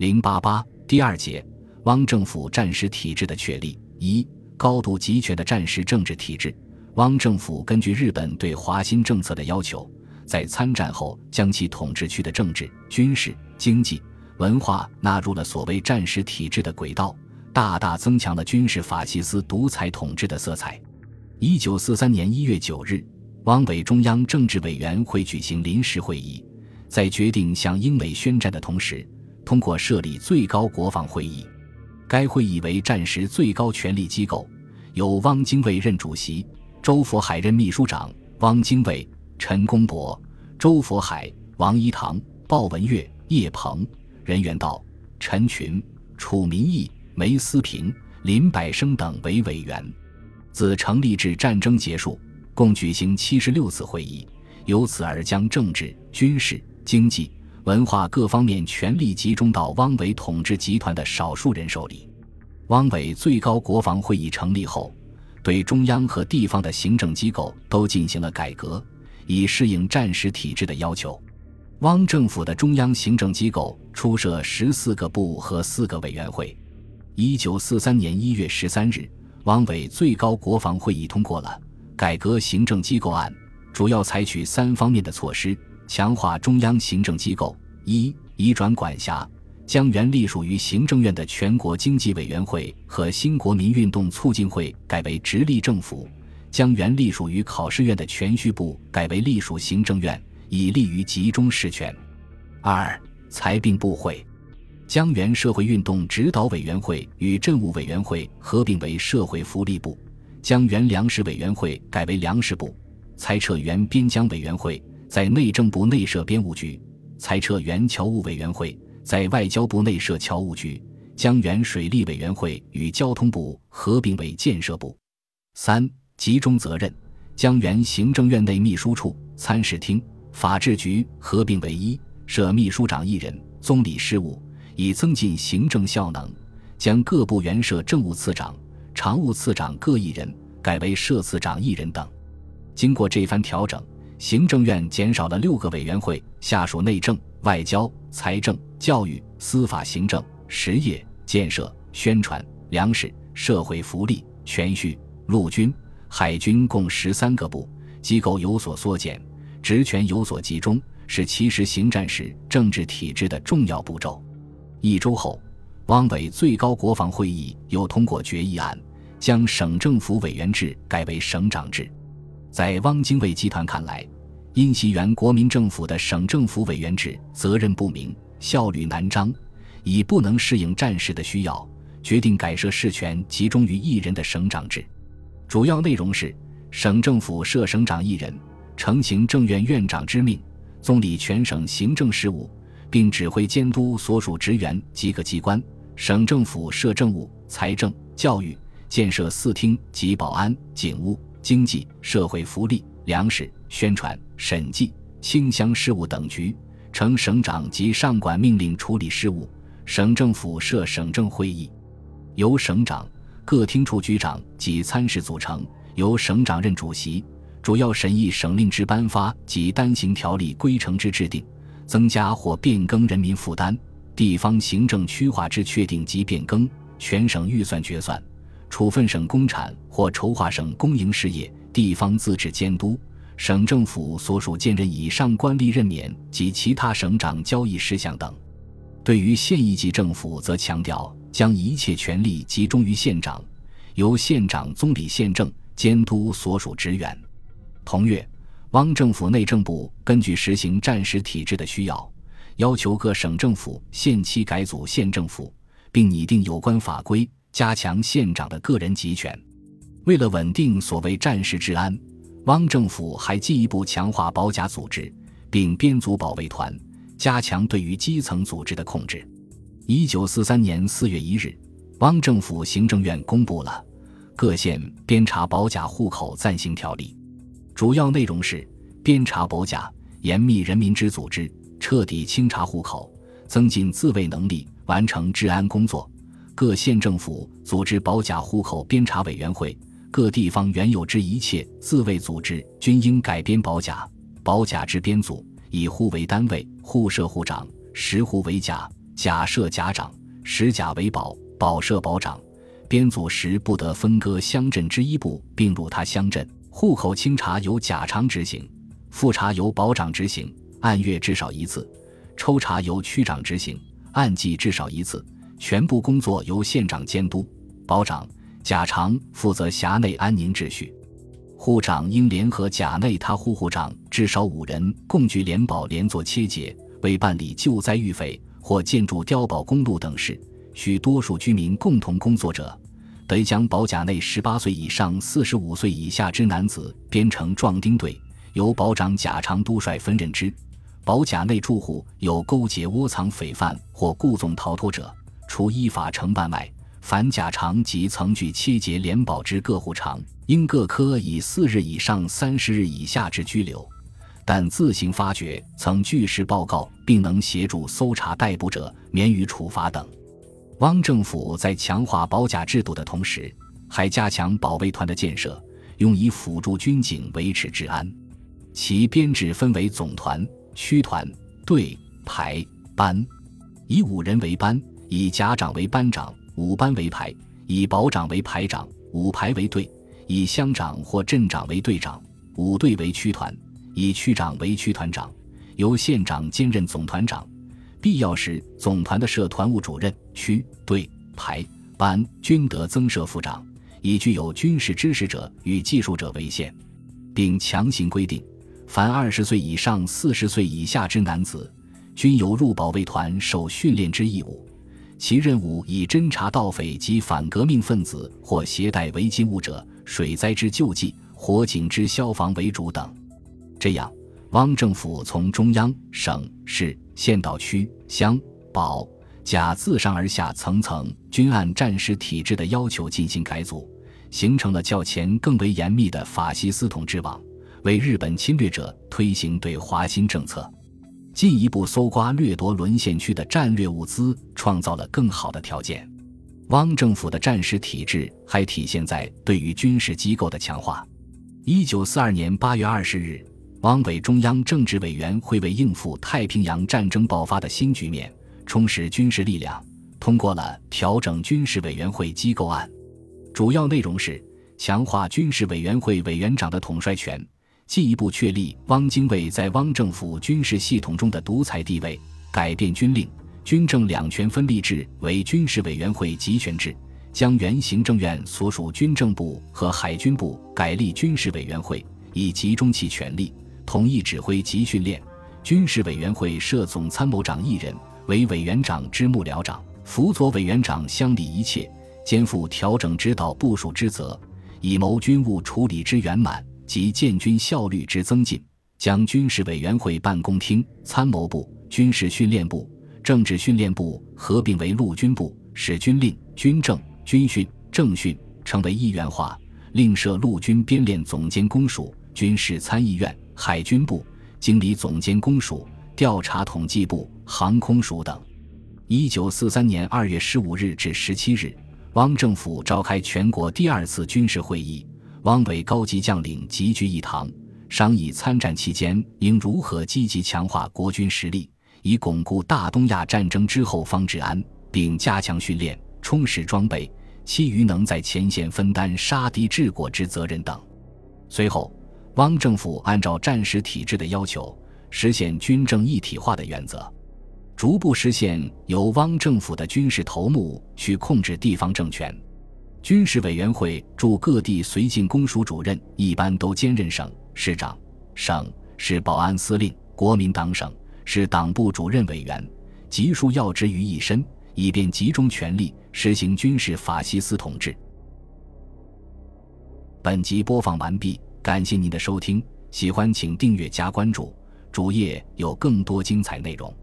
零八八第二节，汪政府战时体制的确立。一、高度集权的战时政治体制。汪政府根据日本对华新政策的要求，在参战后将其统治区的政治、军事、经济、文化纳入了所谓战时体制的轨道，大大增强了军事法西斯独裁统治的色彩。一九四三年一月九日，汪伪中央政治委员会举行临时会议，在决定向英美宣战的同时。通过设立最高国防会议，该会议为战时最高权力机构，由汪精卫任主席，周佛海任秘书长。汪精卫、陈公博、周佛海、王一堂、鲍文岳、叶鹏、任元道、陈群、楚民义、梅思平、林百生等为委员。自成立至战争结束，共举行七十六次会议，由此而将政治、军事、经济。文化各方面权力集中到汪伪统治集团的少数人手里。汪伪最高国防会议成立后，对中央和地方的行政机构都进行了改革，以适应战时体制的要求。汪政府的中央行政机构初设十四个部和四个委员会。一九四三年一月十三日，汪伪最高国防会议通过了改革行政机构案，主要采取三方面的措施。强化中央行政机构：一、移转管辖，将原隶属于行政院的全国经济委员会和新国民运动促进会改为直隶政府；将原隶属于考试院的全序部改为隶属行政院，以利于集中实权。二、裁并部会，将原社会运动指导委员会与政务委员会合并为社会福利部；将原粮食委员会改为粮食部，裁撤原边疆委员会。在内政部内设编务局，裁撤原侨务委员会；在外交部内设侨务局，将原水利委员会与交通部合并为建设部。三、集中责任，将原行政院内秘书处、参事厅、法制局合并为一，设秘书长一人，总理事务，以增进行政效能；将各部原设政务次长、常务次长各一人，改为设次长一人等。经过这番调整。行政院减少了六个委员会，下属内政、外交、财政、教育、司法行政、实业、建设、宣传、粮食、社会福利、全序、陆军、海军共十三个部，机构有所缩减，职权有所集中，是其实行战时政治体制的重要步骤。一周后，汪伪最高国防会议又通过决议案，将省政府委员制改为省长制。在汪精卫集团看来，因袭原国民政府的省政府委员制责任不明、效率难彰，已不能适应战时的需要，决定改设事权集中于一人的省长制。主要内容是：省政府设省长一人，承行政院院长之命，总理全省行政事务，并指挥监督所属职员及各机关；省政府设政务、财政、教育、建设四厅及保安、警务。经济社会福利、粮食宣传、审计、清乡事务等局，呈省长及上管命令处理事务。省政府设省政会议，由省长、各厅处局长及参事组成，由省长任主席，主要审议省令之颁发及单行条例规程之制定，增加或变更人民负担；地方行政区划之确定及变更，全省预算决算。处分省公产或筹划省公营事业，地方自治监督，省政府所属兼任以上官吏任免及其他省长交易事项等。对于县一级政府，则强调将一切权力集中于县长，由县长总理县政，监督所属职员。同月，汪政府内政部根据实行战时体制的需要，要求各省政府限期改组县政府，并拟定有关法规。加强县长的个人集权，为了稳定所谓战时治安，汪政府还进一步强化保甲组织，并编组保卫团，加强对于基层组织的控制。一九四三年四月一日，汪政府行政院公布了《各县编查保甲户口暂行条例》，主要内容是编查保甲，严密人民之组织，彻底清查户口，增进自卫能力，完成治安工作。各县政府组织保甲户口编查委员会，各地方原有之一切自卫组织均应改编保甲。保甲之编组以户为单位，户设户长，十户为甲，甲设甲长，十甲为保，保设保长。编组时不得分割乡镇之一部并入他乡镇。户口清查由甲长执行，复查由保长执行，按月至少一次；抽查由区长执行，按季至少一次。全部工作由县长监督。保长、甲长负责辖内安宁秩序。户长应联合甲内他户户长至少五人，共聚联保连坐切结，为办理救灾预匪或建筑碉堡公路等事。需多数居民共同工作者，得将保甲内十八岁以上、四十五岁以下之男子编成壮丁队，由保长、甲长督率分任之。保甲内住户有勾结窝藏匪犯或故纵逃脱者，除依法承办外，凡甲长及曾具切结联保之各户长，应各科以四日以上、三十日以下之拘留。但自行发觉曾据实报告并能协助搜查逮捕者，免予处罚等。汪政府在强化保甲制度的同时，还加强保卫团的建设，用以辅助军警维持治安。其编制分为总团、区团、队、排、班，以五人为班，以甲长为班长，五班为排；以保长为排长，五排为队；以乡长或镇长为队长，五队为区团；以区长为区团长，由县长兼任总团长。必要时，总团的设团务主任、区队排班均得增设副长，以具有军事知识者与技术者为限，并强行规定，凡二十岁以上、四十岁以下之男子，均有入保卫团受训练之义务。其任务以侦查盗匪及反革命分子或携带违禁物者、水灾之救济、火警之消防为主等。这样，汪政府从中央、省、市。县到区乡保甲自上而下层层均按战时体制的要求进行改组，形成了较前更为严密的法西斯统治网，为日本侵略者推行对华新政策、进一步搜刮掠夺沦陷区的战略物资创造了更好的条件。汪政府的战时体制还体现在对于军事机构的强化。一九四二年八月二十日。汪伪中央政治委员会为应付太平洋战争爆发的新局面，充实军事力量，通过了调整军事委员会机构案，主要内容是强化军事委员会委员长的统帅权，进一步确立汪精卫在汪政府军事系统中的独裁地位，改变军令军政两权分立制为军事委员会集权制，将原行政院所属军政部和海军部改立军事委员会，以集中其权力。统一指挥及训练，军事委员会设总参谋长一人为委员长之幕僚长，辅佐委员长乡里一切，肩负调整指导部署之责，以谋军务处理之圆满及建军效率之增进。将军事委员会办公厅、参谋部、军事训练部、政治训练部合并为陆军部，使军令、军政、军训、政训成为一元化，另设陆军编练总监公署、军事参议院。海军部、经理总监公署、调查统计部、航空署等。一九四三年二月十五日至十七日，汪政府召开全国第二次军事会议，汪伪高级将领集聚一堂，商议参战期间应如何积极强化国军实力，以巩固大东亚战争之后方治安，并加强训练、充实装备，其余能在前线分担杀敌治国之责任等。随后。汪政府按照战时体制的要求，实现军政一体化的原则，逐步实现由汪政府的军事头目去控制地方政权。军事委员会驻各地绥靖公署主任一般都兼任省市长、省市保安司令、国民党省是党部主任委员，集数要职于一身，以便集中权力实行军事法西斯统治。本集播放完毕。感谢您的收听，喜欢请订阅加关注，主页有更多精彩内容。